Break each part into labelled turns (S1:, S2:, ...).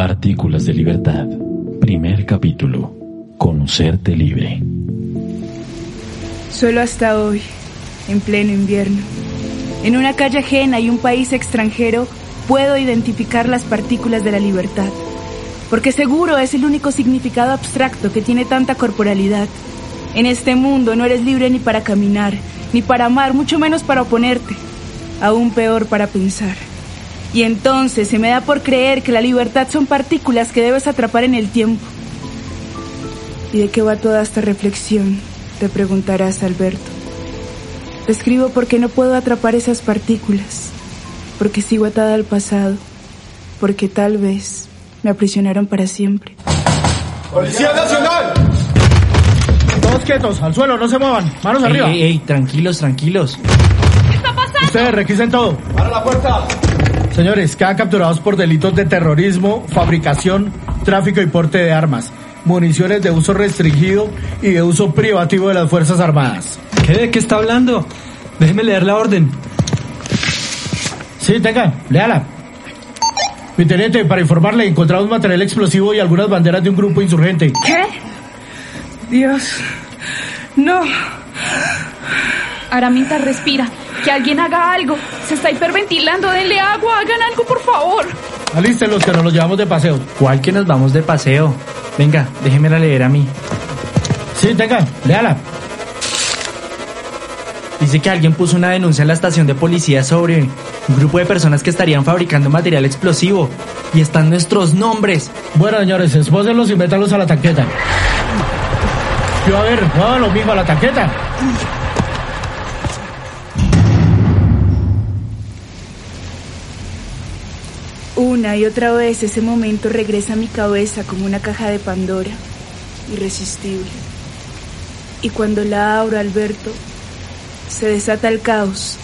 S1: Partículas de Libertad. Primer capítulo. Conocerte libre.
S2: Solo hasta hoy, en pleno invierno, en una calle ajena y un país extranjero, puedo identificar las partículas de la libertad. Porque seguro es el único significado abstracto que tiene tanta corporalidad. En este mundo no eres libre ni para caminar, ni para amar, mucho menos para oponerte. Aún peor para pensar. Y entonces se me da por creer que la libertad son partículas que debes atrapar en el tiempo. ¿Y de qué va toda esta reflexión? Te preguntarás, Alberto. Te escribo porque no puedo atrapar esas partículas, porque sigo atada al pasado, porque tal vez me aprisionaron para siempre.
S3: ¡Policía Nacional!
S4: Todos quietos, al suelo, no se muevan. Manos
S5: Ey,
S4: arriba.
S5: ey, ey, tranquilos, tranquilos.
S4: Ustedes requisen todo.
S3: ¡Para la puerta!
S4: Señores, quedan capturados por delitos de terrorismo, fabricación, tráfico y porte de armas, municiones de uso restringido y de uso privativo de las Fuerzas Armadas.
S6: ¿Qué? ¿De qué está hablando? Déjeme leer la orden.
S4: Sí, tengan, léala. Mi teniente, para informarle, encontramos material explosivo y algunas banderas de un grupo insurgente.
S2: ¿Qué? Dios. No.
S7: Aramita, respira. Que alguien haga algo. Se está hiperventilando. Denle agua. Hagan algo, por favor.
S4: Alisten los que nos los llevamos de paseo.
S5: ¿Cuál que nos vamos de paseo? Venga, déjemela leer a mí.
S4: Sí, tengan, léala.
S5: Dice que alguien puso una denuncia en la estación de policía sobre un grupo de personas que estarían fabricando material explosivo. Y están nuestros nombres.
S4: Bueno, señores, esbócenlos y métalos a la tanqueta. Yo, a ver, muévanlo, mijo, a la tanqueta.
S2: Una y otra vez ese momento regresa a mi cabeza como una caja de Pandora, irresistible. Y cuando la abro, Alberto, se desata el caos,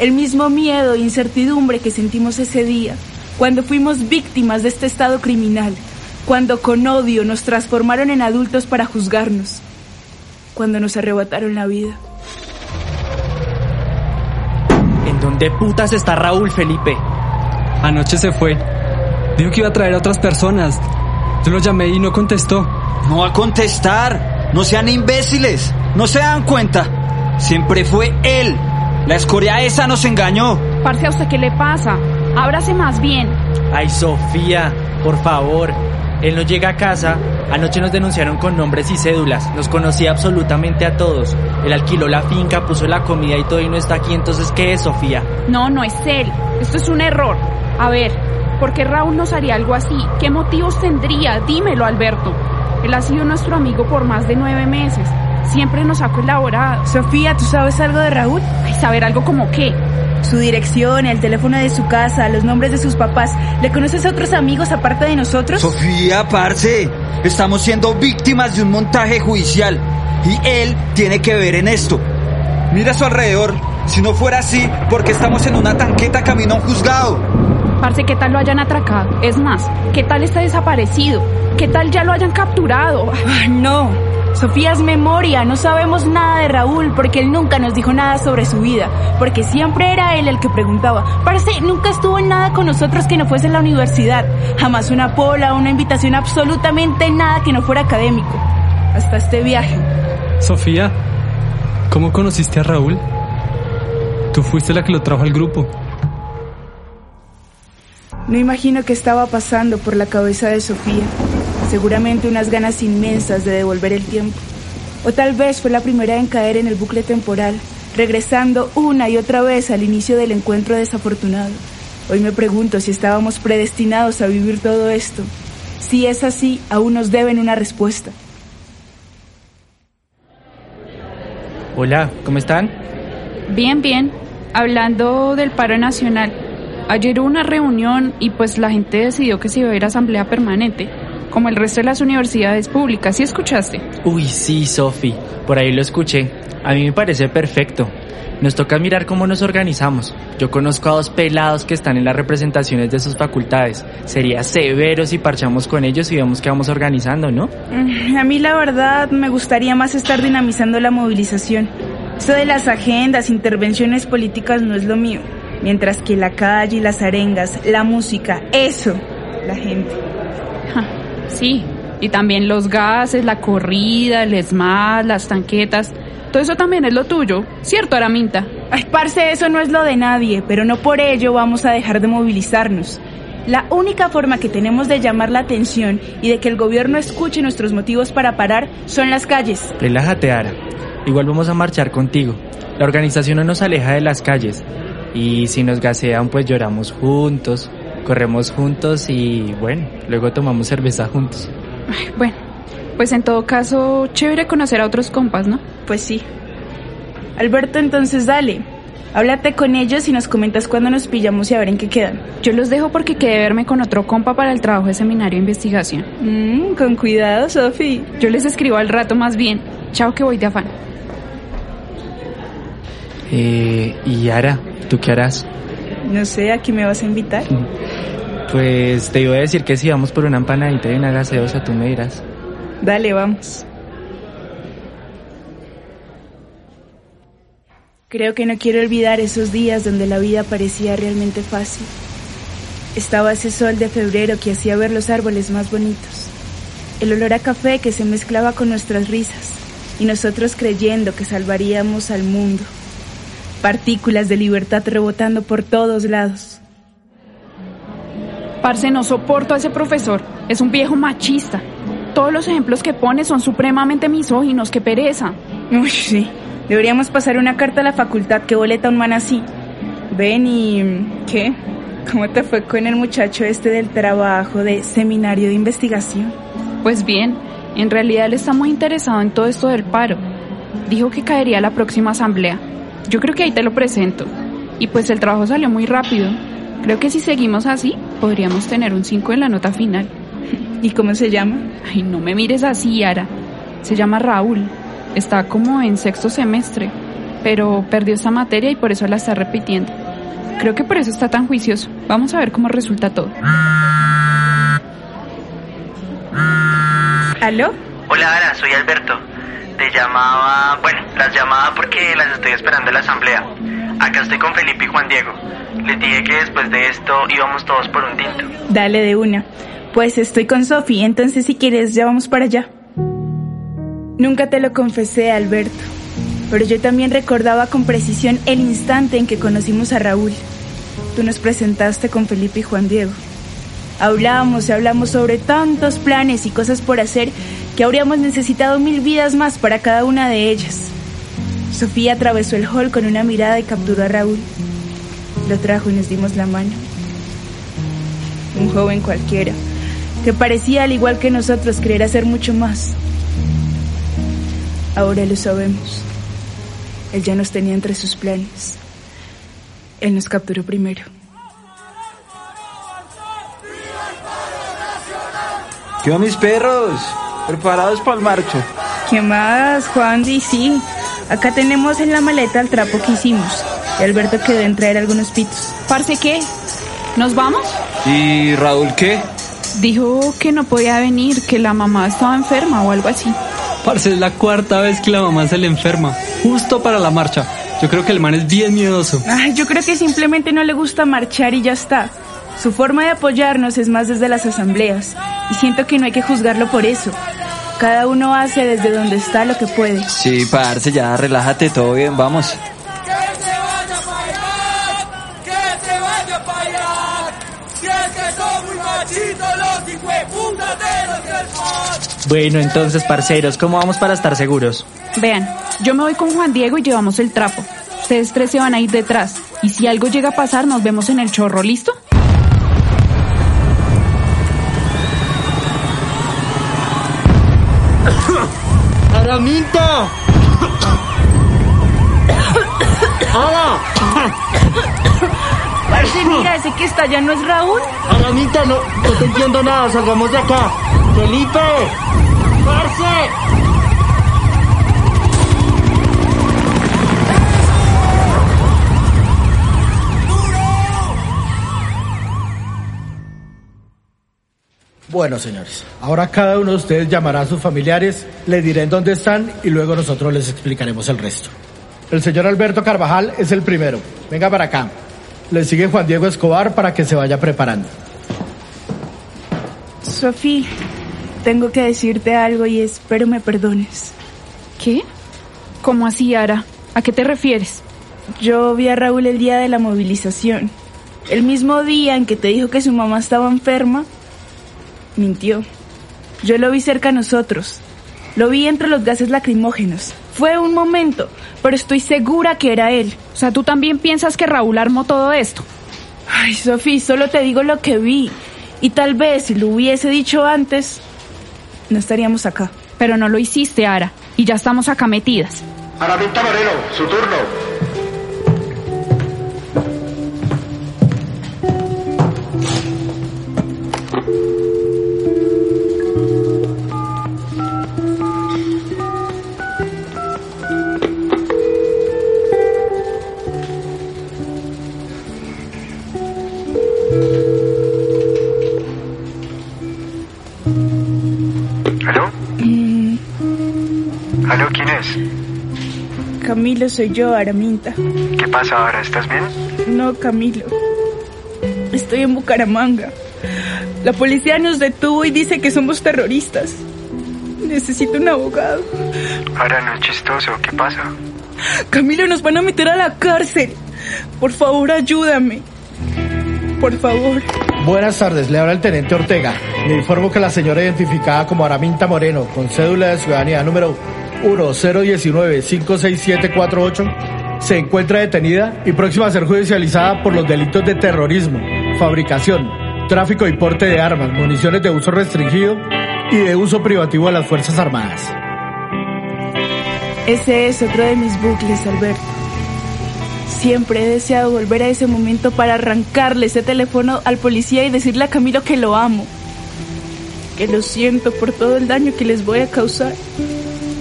S2: el mismo miedo e incertidumbre que sentimos ese día, cuando fuimos víctimas de este estado criminal, cuando con odio nos transformaron en adultos para juzgarnos, cuando nos arrebataron la vida.
S5: ¿En dónde putas está Raúl Felipe?
S6: Anoche se fue. Dijo que iba a traer a otras personas. Yo lo llamé y no contestó.
S8: No va a contestar. No sean imbéciles. No se dan cuenta. Siempre fue él. La escoria esa nos engañó.
S7: Parce, ¿a usted qué le pasa? Ábrase más bien.
S5: Ay, Sofía, por favor. Él no llega a casa. Anoche nos denunciaron con nombres y cédulas. Nos conocía absolutamente a todos. Él alquiló la finca, puso la comida y todo y no está aquí. Entonces, ¿qué es, Sofía?
S7: No, no es él. Esto es un error. A ver, ¿por qué Raúl nos haría algo así? ¿Qué motivos tendría? Dímelo, Alberto. Él ha sido nuestro amigo por más de nueve meses. Siempre nos ha colaborado.
S2: Sofía, ¿tú sabes algo de Raúl?
S7: Ay, saber algo como qué.
S2: Su dirección, el teléfono de su casa, los nombres de sus papás. ¿Le conoces a otros amigos aparte de nosotros?
S8: Sofía, parce. Estamos siendo víctimas de un montaje judicial. Y él tiene que ver en esto. Mira a su alrededor. Si no fuera así, porque estamos en una tanqueta camino a un juzgado.
S7: Parce, ¿qué tal lo hayan atracado? Es más, ¿qué tal está desaparecido? ¿Qué tal ya lo hayan capturado?
S2: Ah, no. Sofía es memoria, no sabemos nada de Raúl porque él nunca nos dijo nada sobre su vida, porque siempre era él el que preguntaba. Parece, nunca estuvo en nada con nosotros que no fuese en la universidad, jamás una pola, una invitación, absolutamente nada que no fuera académico. Hasta este viaje.
S6: Sofía, ¿cómo conociste a Raúl? Tú fuiste la que lo trajo al grupo.
S2: No imagino qué estaba pasando por la cabeza de Sofía. Seguramente unas ganas inmensas de devolver el tiempo. O tal vez fue la primera en caer en el bucle temporal, regresando una y otra vez al inicio del encuentro desafortunado. Hoy me pregunto si estábamos predestinados a vivir todo esto. Si es así, aún nos deben una respuesta.
S5: Hola, ¿cómo están?
S7: Bien, bien. Hablando del paro nacional. Ayer hubo una reunión y pues la gente decidió que se iba a ir a asamblea permanente, como el resto de las universidades públicas. ¿Sí escuchaste?
S5: Uy, sí, Sofi. Por ahí lo escuché. A mí me parece perfecto. Nos toca mirar cómo nos organizamos. Yo conozco a dos pelados que están en las representaciones de sus facultades. Sería severo si parchamos con ellos y vemos que vamos organizando, ¿no?
S2: Mm, A mí la verdad me gustaría más estar dinamizando la movilización. Eso de las agendas, intervenciones políticas no es lo mío. Mientras que la calle y las arengas, la música, eso, la gente.
S7: Sí, y también los gases, la corrida, el ESMAD, las tanquetas. Todo eso también es lo tuyo, ¿cierto, Araminta?
S2: Ay, parce, eso no es lo de nadie, pero no por ello vamos a dejar de movilizarnos. La única forma que tenemos de llamar la atención y de que el gobierno escuche nuestros motivos para parar son las calles.
S5: Relájate, Ara. Igual vamos a marchar contigo. La organización no nos aleja de las calles. Y si nos gasean, pues lloramos juntos, corremos juntos y bueno, luego tomamos cerveza juntos.
S7: Ay, bueno, pues en todo caso, chévere conocer a otros compas, ¿no?
S2: Pues sí. Alberto, entonces dale. Háblate con ellos y nos comentas cuándo nos pillamos y a ver en qué quedan.
S7: Yo los dejo porque quedé verme con otro compa para el trabajo de seminario de investigación.
S2: Mmm, con cuidado, Sofi.
S7: Yo les escribo al rato más bien. Chao que voy de afán.
S5: Eh, y Ara, ¿tú qué harás?
S2: No sé, ¿a quién me vas a invitar?
S5: Pues te iba a decir que si vamos por una empanadita y una gaseosa, tú me dirás.
S2: Dale, vamos. Creo que no quiero olvidar esos días donde la vida parecía realmente fácil. Estaba ese sol de febrero que hacía ver los árboles más bonitos. El olor a café que se mezclaba con nuestras risas y nosotros creyendo que salvaríamos al mundo. Partículas de libertad rebotando por todos lados.
S7: Parce, no soporto a ese profesor. Es un viejo machista. Todos los ejemplos que pone son supremamente misóginos. ¡Qué pereza!
S2: Uy, sí. Deberíamos pasar una carta a la facultad que boleta un man así. Ven y... ¿Qué? ¿Cómo te fue con el muchacho este del trabajo de seminario de investigación?
S7: Pues bien, en realidad él está muy interesado en todo esto del paro. Dijo que caería a la próxima asamblea. Yo creo que ahí te lo presento. Y pues el trabajo salió muy rápido. Creo que si seguimos así, podríamos tener un 5 en la nota final.
S2: ¿Y cómo se llama?
S7: Ay, no me mires así, Ara. Se llama Raúl. Está como en sexto semestre, pero perdió esta materia y por eso la está repitiendo. Creo que por eso está tan juicioso. Vamos a ver cómo resulta todo.
S2: ¿Aló?
S9: Hola Ara, soy Alberto. Te llamaba, bueno, las llamaba porque las estoy esperando en la asamblea. Acá estoy con Felipe y Juan Diego. Les dije que después de esto íbamos todos por un tinto.
S2: Dale de una. Pues estoy con Sofi, entonces si quieres ya vamos para allá. Nunca te lo confesé, Alberto, pero yo también recordaba con precisión el instante en que conocimos a Raúl. Tú nos presentaste con Felipe y Juan Diego. Hablábamos y hablamos sobre tantos planes y cosas por hacer que habríamos necesitado mil vidas más para cada una de ellas. Sofía atravesó el hall con una mirada y capturó a Raúl. Lo trajo y nos dimos la mano. Un joven cualquiera, que parecía al igual que nosotros querer hacer mucho más. Ahora lo sabemos. Él ya nos tenía entre sus planes. Él nos capturó primero.
S8: ¿Qué mis perros? ¿Preparados para el marcho?
S2: ¿Qué más, Juan? Y sí, acá tenemos en la maleta el trapo que hicimos. Y Alberto quedó en traer algunos pitos.
S7: Parce, ¿qué? ¿Nos vamos?
S8: ¿Y Raúl qué?
S7: Dijo que no podía venir, que la mamá estaba enferma o algo así.
S6: Parce, es la cuarta vez que la mamá se le enferma, justo para la marcha. Yo creo que el man es bien miedoso.
S2: Ay, yo creo que simplemente no le gusta marchar y ya está. Su forma de apoyarnos es más desde las asambleas. Y siento que no hay que juzgarlo por eso. Cada uno hace desde donde está lo que puede.
S8: Sí, parce, ya relájate, todo bien, vamos.
S5: Bueno, entonces, parceros, ¿cómo vamos para estar seguros?
S7: Vean, yo me voy con Juan Diego y llevamos el trapo. Ustedes tres se van a ir detrás. Y si algo llega a pasar, nos vemos en el chorro, ¿listo?
S4: ¡Araminta! ¡Ara!
S2: Parce, mira, ese que está allá no es Raúl.
S4: Aramita, no, no te entiendo nada, salgamos de acá. Felipe, parce. Bueno, señores, ahora cada uno de ustedes llamará a sus familiares, les diré en dónde están y luego nosotros les explicaremos el resto. El señor Alberto Carvajal es el primero. Venga para acá. Le sigue Juan Diego Escobar para que se vaya preparando.
S2: Sofía, tengo que decirte algo y espero me perdones.
S7: ¿Qué? ¿Cómo así, Ara? ¿A qué te refieres?
S2: Yo vi a Raúl el día de la movilización. El mismo día en que te dijo que su mamá estaba enferma, mintió. Yo lo vi cerca a nosotros. Lo vi entre los gases lacrimógenos. Fue un momento, pero estoy segura que era él.
S7: O sea, ¿tú también piensas que Raúl armó todo esto?
S2: Ay, Sofía, solo te digo lo que vi. Y tal vez si lo hubiese dicho antes, no estaríamos acá.
S7: Pero no lo hiciste, Ara. Y ya estamos acá metidas.
S3: Araminta Moreno, su turno.
S2: Soy yo, Araminta.
S9: ¿Qué pasa ahora? ¿Estás bien?
S2: No, Camilo. Estoy en Bucaramanga. La policía nos detuvo y dice que somos terroristas. Necesito un abogado.
S9: Ahora no es chistoso. ¿Qué pasa?
S2: Camilo, nos van a meter a la cárcel. Por favor, ayúdame. Por favor.
S4: Buenas tardes, le habla el teniente Ortega. Le informo que la señora identificada como Araminta Moreno, con cédula de ciudadanía número 1019-56748, se encuentra detenida y próxima a ser judicializada por los delitos de terrorismo, fabricación, tráfico y porte de armas, municiones de uso restringido y de uso privativo de las Fuerzas Armadas.
S2: Ese es otro de mis bucles, Alberto. Siempre he deseado volver a ese momento para arrancarle ese teléfono al policía y decirle a Camilo que lo amo. Que lo siento por todo el daño que les voy a causar.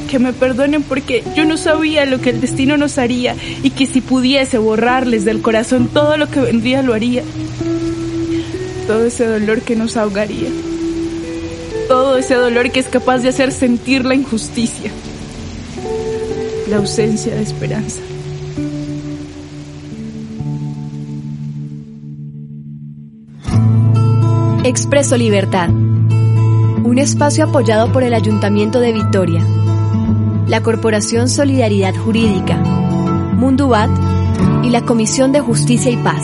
S2: Que me perdonen porque yo no sabía lo que el destino nos haría y que si pudiese borrarles del corazón todo lo que vendría lo haría. Todo ese dolor que nos ahogaría. Todo ese dolor que es capaz de hacer sentir la injusticia. La ausencia de esperanza.
S10: Expreso Libertad. Un espacio apoyado por el Ayuntamiento de Vitoria, la Corporación Solidaridad Jurídica, Mundubat y la Comisión de Justicia y Paz.